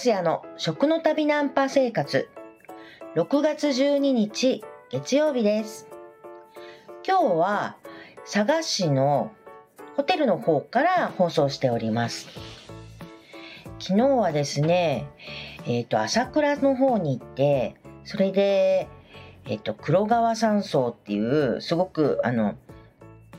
すやの食の旅ナンパ生活。6月12日月曜日です。今日は佐賀市のホテルの方から放送しております。昨日はですねえっ、ー、と朝倉の方に行ってそれでえっ、ー、と黒川山荘っていうすごくあの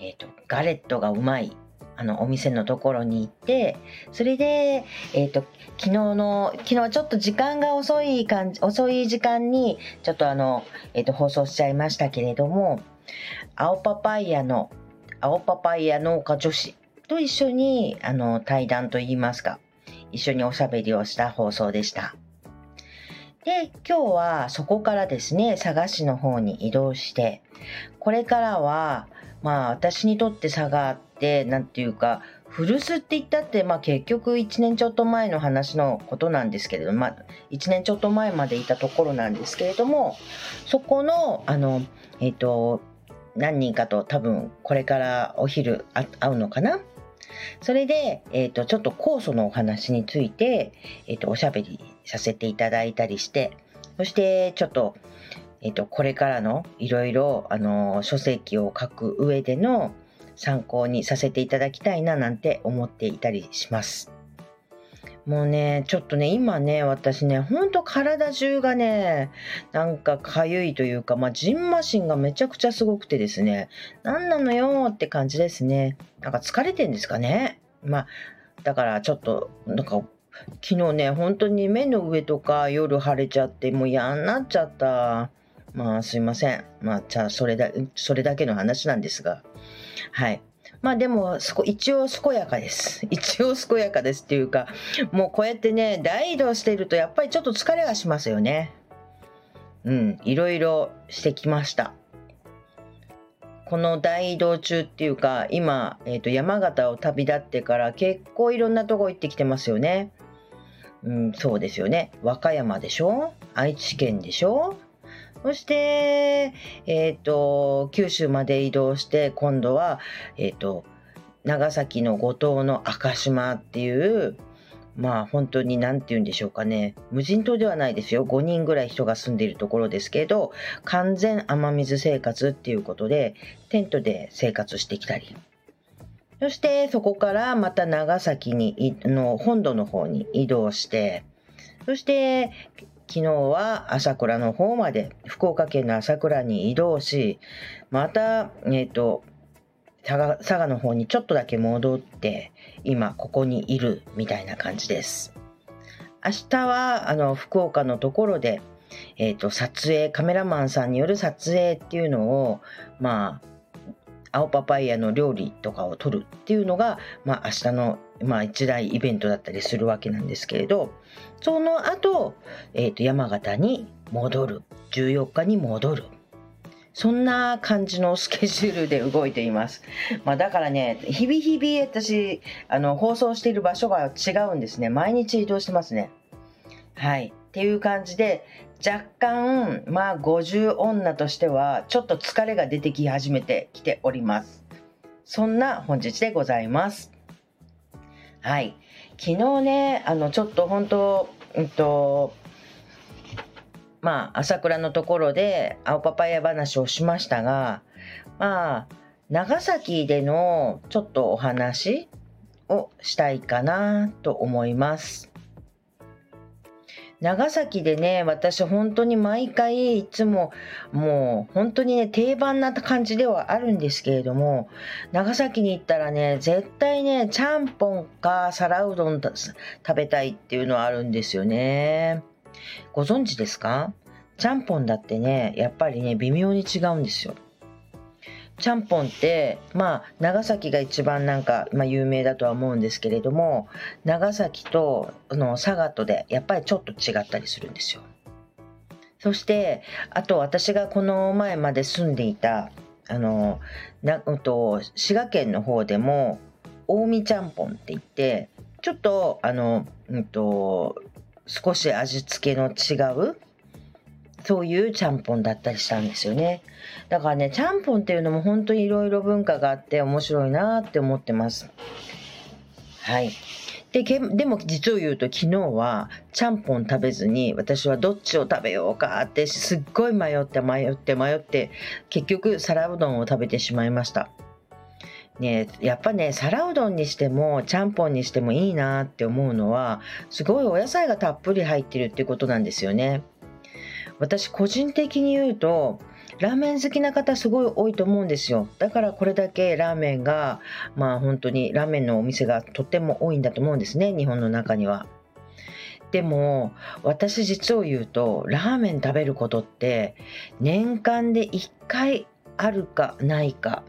えっ、ー、とガレットがうまいあのお店のところに行ってそれで、えーと、昨日の昨日ちょっと時間が遅い感じ遅い時間にちょっとあの、えーと、放送しちゃいましたけれども青パパイヤの青パパイヤ農家女子と一緒にあの対談といいますか一緒におしゃべりをした放送でした。で今日はそこからですね佐賀市の方に移動してこれからはまあ私にとって佐賀って何て言うか古巣って言ったって、まあ、結局1年ちょっと前の話のことなんですけれども、まあ、1年ちょっと前までいたところなんですけれどもそこのあのえ、ー、と何人かと多分これからお昼会うのかな？それで、えーと、ちょっと酵素のお話について、えーと、おしゃべりさせていただいたりしてそしてちょっとえっと、これからのいろいろ、書籍を書く上での参考にさせていただきたいななんて思っていたりします。もうね、ちょっとね、今ね、私ね、ほんと体中がね、なんかかゆいというか、まあ、ジンマシンがめちゃくちゃすごくてですね、何なのよって感じですね。なんか疲れてんですかね。まあ、だからちょっと、なんか、昨日ね、本当に目の上とか夜腫れちゃって、もう嫌になっちゃった。まあすいません。まあじゃあそれだ、それだけの話なんですが。はい。まあでも、一応健やかです。一応健やかですっていうか、もうこうやってね、大移動しているとやっぱりちょっと疲れがしますよね。うん、いろいろしてきました。この大移動中っていうか、今、えー、と山形を旅立ってから結構いろんなとこ行ってきてますよね。うん、そうですよね。和歌山でしょ？愛知県でしょ？そして、え、ー、と、九州まで移動して、今度は、え、ー、と、長崎の五島の赤島っていう、まあ本当に何て言うんでしょうかね。無人島ではないですよ。5人ぐらい人が住んでいるところですけど、完全雨水生活っていうことで、テントで生活してきたり。そしてそこからまた長崎にの本土の方に移動して、そして昨日は朝倉の方まで福岡県の朝倉に移動しまた、えーと、佐賀佐賀の方にちょっとだけ戻って今ここにいるみたいな感じです。明日はあの福岡のところで、えーと、撮影カメラマンさんによる撮影っていうのをまあ青パパイヤの料理とかを撮るっていうのが、まあ、明日のまあ、一大イベントだったりするわけなんですけれどその後、えー、と山形に戻る14日に戻るそんな感じのスケジュールで動いています。まあ、だからね、日々日々私、あの、放送している場所が違うんですね。毎日移動してますね。はい。っていう感じで、若干、まあ、50女としては、ちょっと疲れが出てき始めてきております。そんな本日でございます。はい。昨日ね、あの、ちょっと本当、うんと、まあ、朝倉のところで青パパイヤ話をしましたが、まあ、長崎でのちょっとお話をしたいかなと思います。長崎でね、私本当に毎回いつももう本当にね、定番な感じではあるんですけれども、長崎に行ったらね、絶対ね、ちゃんぽんか皿うどん食べたいっていうのはあるんですよね。ご存知ですか？ちゃんぽんだってね、やっぱりね、微妙に違うんですよ。ちゃんぽんってまあ長崎が一番なんか、まあ、有名だとは思うんですけれども長崎とあの佐賀とでやっぱりちょっと違ったりするんですよ。そしてあと私がこの前まで住んでいたあのな、と滋賀県の方でも近江ちゃんぽんって言ってちょっとあの、うんと少し味付けの違うそういうちゃんぽんだったりしたんですよね。だからね、ちゃんぽんっていうのも本当にいろいろ文化があって面白いなって思ってます。はい。ででも実を言うと昨日はちゃんぽん食べずに私はどっちを食べようかってすっごい迷って迷って迷って結局皿うどんを食べてしまいました。ね、やっぱね皿うどんにしてもちゃんぽんにしてもいいなって思うのはすごいお野菜がたっぷり入ってるっていうことなんですよね。私個人的に言うとラーメン好きな方すごい多いと思うんですよだからこれだけラーメンがまあ本当にラーメンのお店がとっても多いんだと思うんですね日本の中には。でも私実を言うとラーメン食べることって年間で1回あるかないか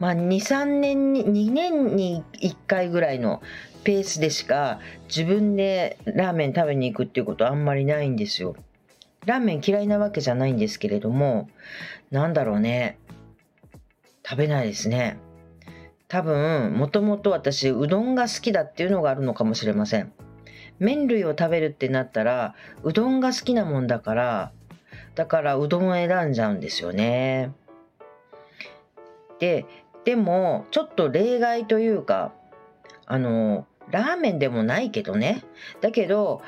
まあ23年に2年に1回ぐらいのペースでしか自分でラーメン食べに行くっていうことはあんまりないんですよ。ラーメン嫌いなわけじゃないんですけれども、なんだろうね。食べないですね。多分、もともと私、うどんが好きだっていうのがあるのかもしれません。麺類を食べるってなったら、うどんが好きなもんだから、だからうどんを選んじゃうんですよね。で、でも、ちょっと例外というか、あの、ラーメンでもないけどね。だけど、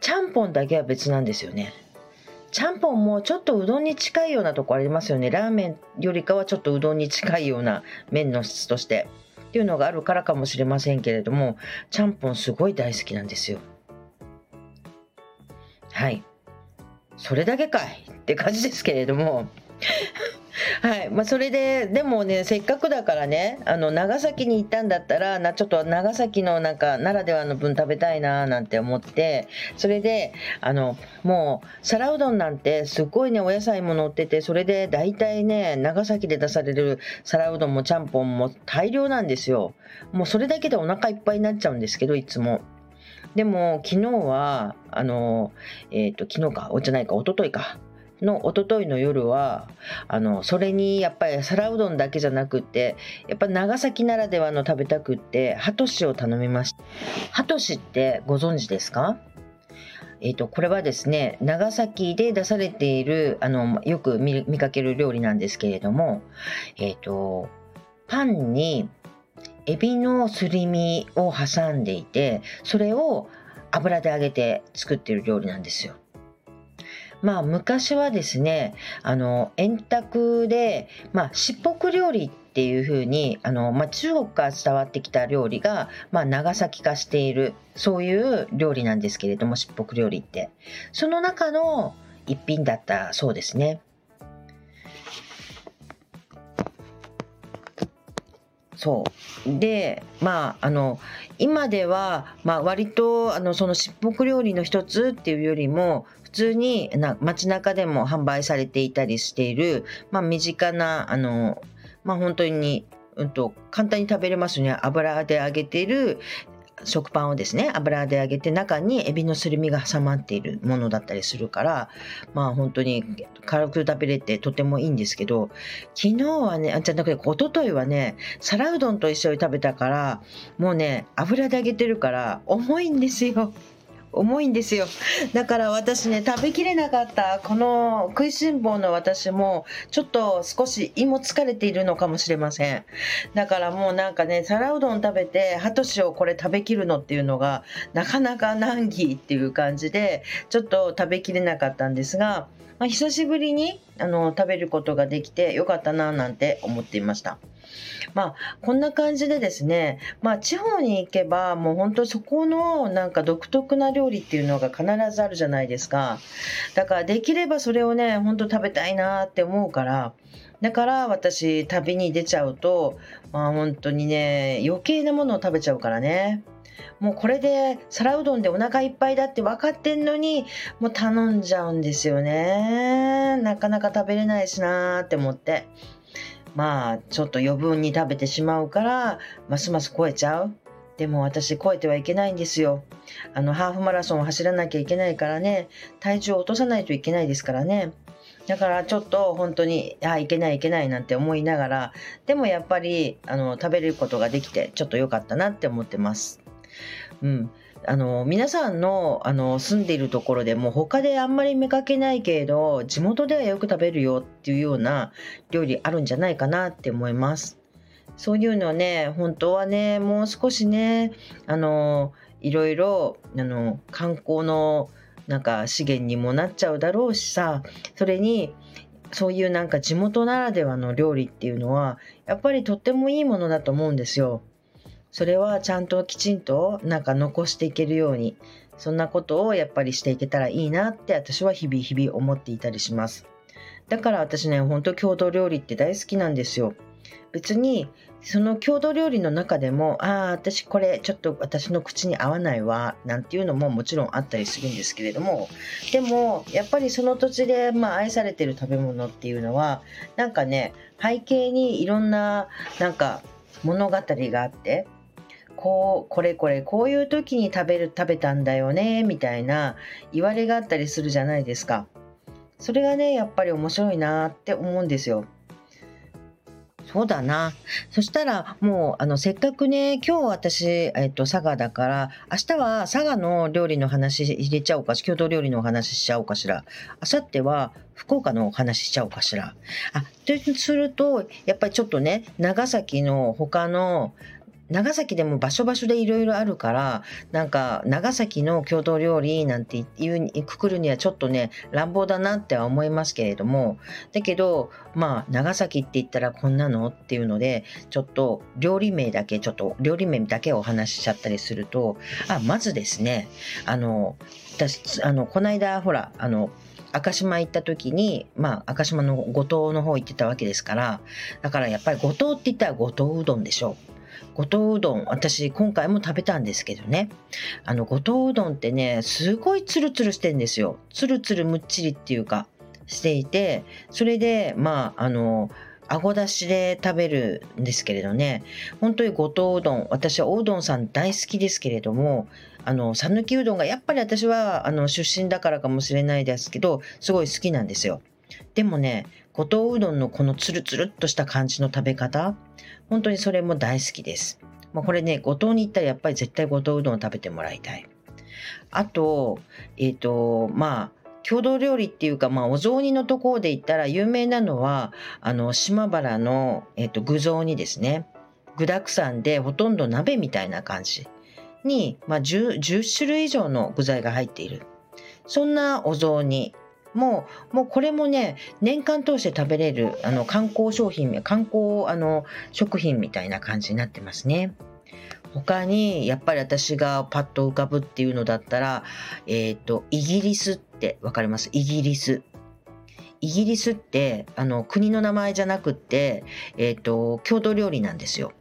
ちゃんぽんだけは別なんですよね。ちゃんぽんもちょっとうどんに近いようなとこありますよね。ラーメンよりかはちょっとうどんに近いような麺の質として。っていうのがあるからかもしれませんけれどもちゃんぽんすごい大好きなんですよ。はい。それだけかいって感じですけれども。はい。まあ、それででもねせっかくだからねあの長崎に行ったんだったらなちょっと長崎のなんかならではの分食べたいななんて思ってそれであのもう皿うどんなんてすごいねお野菜も乗っててそれで大体ね長崎で出される皿うどんもちゃんぽんも大量なんですよ。もうそれだけでお腹いっぱいになっちゃうんですけどいつも。でも昨日はあのえっ、ー、と昨日かおじゃないか一昨日か。の一昨日の夜はあのそれにやっぱり皿うどんだけじゃなくってやっぱ長崎ならではの食べたくってハトシを頼みましたハトシってご存知ですか？えーと、これはですね長崎で出されているあのよく見かける料理なんですけれども、えーとパンにエビのすり身を挟んでいてそれを油で揚げて作っている料理なんですよ。まあ昔はですねあの円卓で、まあ、しっぽく料理っていうふうにあの、まあ、中国から伝わってきた料理が、まあ、長崎化しているそういう料理なんですけれどもしっぽく料理ってその中の一品だったそうですね。そう。でまああの今では、まあ、割とあのそのしっぽく料理の一つっていうよりも普通にな街中でも販売されていたりしている、まあ、身近なあの、まあ、本当に、うんと、簡単に食べれますね。油で揚げている食パンをですね油で揚げて中にエビのすり身が挟まっているものだったりするからまあ本当に軽く食べれてとてもいいんですけど昨日はねあじゃなくて一昨日はね皿うどんと一緒に食べたからもうね油で揚げてるから重いんですよ。重いんですよだから私ね食べきれなかったこの食いしん坊の私もちょっと少し胃も疲れているのかもしれませんだからもうなんかね皿うどん食べてハトシをこれ食べきるのっていうのがなかなか難儀っていう感じでちょっと食べきれなかったんですが、まあ、久しぶりにあの食べることができてよかったななんて思っていました。まあ、こんな感じでですね、まあ、地方に行けば、もう本当そこのなんか独特な料理っていうのが必ずあるじゃないですか。だからできればそれをね、本当食べたいなって思うから、だから私旅に出ちゃうと、まあ本当にね、余計なものを食べちゃうからね。もうこれで皿うどんでお腹いっぱいだって分かってんのにもう頼んじゃうんですよねなかなか食べれないしなーって思ってまあちょっと余分に食べてしまうからますます超えちゃう。でも私超えてはいけないんですよ。あのハーフマラソンを走らなきゃいけないからね。体重を落とさないといけないですからね。だからちょっと本当にあいけないいけないなんて思いながらでもやっぱりあの食べることができてちょっと良かったなって思ってます。うん。あの皆さんのあの住んでいるところでも他であんまり見かけないけれど地元ではよく食べるよっていうような料理あるんじゃないかなって思います。そういうのね本当はねもう少しねあのいろいろあの観光のなんか資源にもなっちゃうだろうしさそれにそういうなんか地元ならではの料理っていうのはやっぱりとってもいいものだと思うんですよ。それはちゃんときちんとなんか残していけるようにそんなことをやっぱりしていけたらいいなって私は日々日々思っていたりします。だから私ね、ほんと郷土料理って大好きなんですよ。別にその郷土料理の中でもああ私これちょっと私の口に合わないわなんていうのももちろんあったりするんですけれどもでもやっぱりその土地で、まあ、愛されてる食べ物っていうのはなんかね背景にいろんななんか物語があってこうこれこれこういう時に食べる食べたんだよねみたいな言われがあったりするじゃないですかそれがねやっぱり面白いなって思うんですよそうだな。そしたら、もう、あの、せっかくね、今日私、えっと、佐賀だから、明日は佐賀の料理の話入れちゃおうかし、郷土料理のお話しちゃおうかしら。明後日は福岡のお話しちゃおうかしら。あ、とすると、やっぱりちょっとね、長崎の他の、長崎でも場所場所でいろいろあるからなんか長崎の郷土料理なんていうくくるにはちょっとね乱暴だなっては思いますけれどもだけどまあ長崎って言ったらこんなのっていうのでちょっと料理名だけちょっと料理名だけお話しちゃったりするとあまずですねあの私あのこの間ほらあの赤島行った時に、まあ、赤島の五島の方行ってたわけですから、だからやっぱり五島って言ったら五島うどんでしょう。五島うどん、私今回も食べたんですけどね。あの、五島うどんってね、すごいツルツルしてんですよ。ツルツルむっちりっていうか、していて、それで、まあ、あの、あごだしで食べるんですけれどね、本当に五島うどん、私はおうどんさん大好きですけれども、あの、讃岐うどんがやっぱり私は、あの、出身だからかもしれないですけど、すごい好きなんですよ。でもね、五島うどんのこのツルツルっとした感じの食べ方、本当にそれも大好きです。まあ、これね、五島に行ったらやっぱり絶対五島うどんを食べてもらいたい。あと、えっ、ー、と、まあ、郷土料理っていうか、まあ、お雑煮のところで言ったら有名なのは、あの、島原の、え、ー、と、具雑煮ですね。具沢山でほとんど鍋みたいな感じに、まあ10、10種類以上の具材が入っている。そんなお雑煮もう、もうこれもね、年間通して食べれる、あの、観光商品、観光、あの、食品みたいな感じになってますね。他に、やっぱり私がパッと浮かぶっていうのだったら、えっ、ー、と、イギリスってわかります？イギリス。イギリスって、あの、国の名前じゃなくて、えっ、ー、と、郷土料理なんですよ。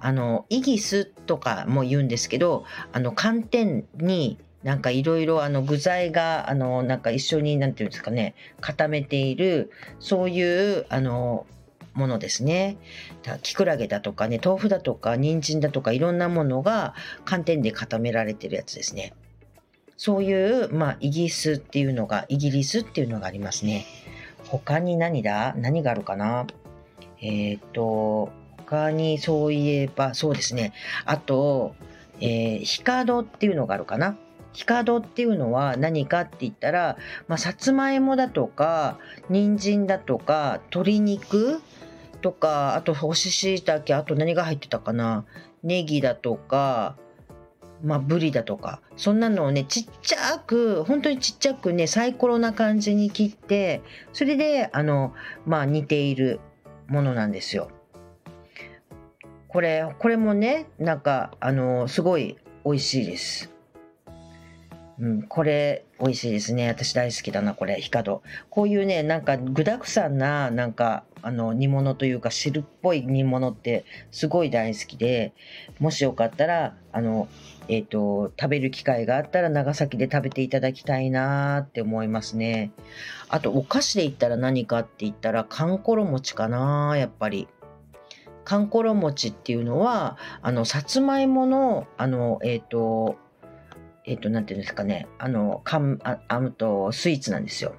あの、イギスとかも言うんですけど、あの、寒天になんかいろいろあの具材があのなんか一緒になんていうんですかね固めているそういうあのものですね。きくらげだとかね豆腐だとか人参だとかいろんなものが寒天で固められてるやつですね。そういう、まあ、イギリスっていうのが、イギリスっていうのがありますね。他に何だ？何があるかな？えっ、ー、と、他にそういえば、そうですね。あと、えー、ヒカドっていうのがあるかな？ヒカドっていうのは何かって言ったら、まあ、さつまいもだとか人参だとか鶏肉とかあと干し椎茸あと何が入ってたかなネギだとかまあ、ブリだとかそんなのをねちっちゃく本当にちっちゃくねサイコロな感じに切ってそれであのまあ似ているものなんですよ。これこれもねなんかあのすごい美味しいです。うん、これ美味しいですね。私大好きだな、これ、ヒカド。こういうね、なんか具沢山な、なんか、あの、煮物というか汁っぽい煮物ってすごい大好きで、もしよかったら、あの、えっ、ー、と、食べる機会があったら長崎で食べていただきたいなって思いますね。あと、お菓子で言ったら何かって言ったら、かんころ餅かなやっぱり。かんころ餅っていうのは、あの、さつまいもの、あの、えっ、ー、と、えっ、ー、と、なんていうんですかね、あの、かん、あ、あと、スイーツなんですよ。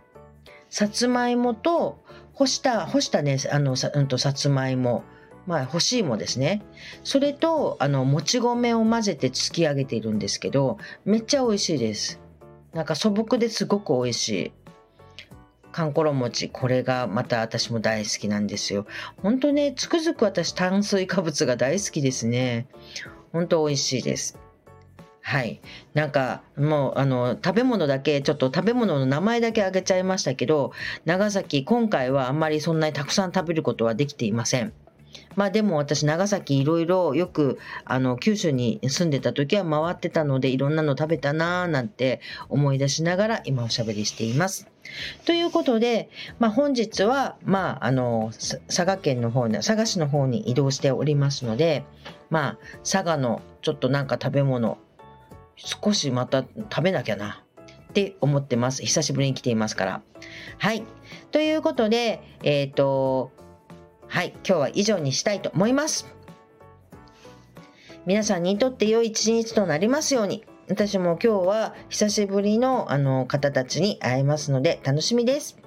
さつまいもと、干した、干したね、あの、さ、うんと、さつまいも。まあ、干し芋ですね。それと、あの、もち米を混ぜて突き上げているんですけど、めっちゃ美味しいです。なんか素朴ですごく美味しい。かんころ餅、これがまた私も大好きなんですよ。ほんとね、つくづく私炭水化物が大好きですね。ほんと美味しいです。はい。なんか、もう、あの、食べ物だけ、ちょっと食べ物の名前だけ挙げちゃいましたけど、長崎、今回はあんまりそんなにたくさん食べることはできていません。まあでも私長崎いろいろよくあの九州に住んでた時は回ってたのでいろんなの食べたなーなんて思い出しながら今おしゃべりしています。ということで、まあ、本日は、まあ、あの佐賀県の方に佐賀市の方に移動しておりますので、まあ、佐賀のちょっとなんか食べ物少しまた食べなきゃな。って思ってます。久しぶりに来ていますから。はい。ということでえっ、とはい。今日は以上にしたいと思います。皆さんにとって良い一日となりますように。私も今日は久しぶりのあの方たちに会えますので楽しみです。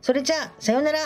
それじゃあさようなら。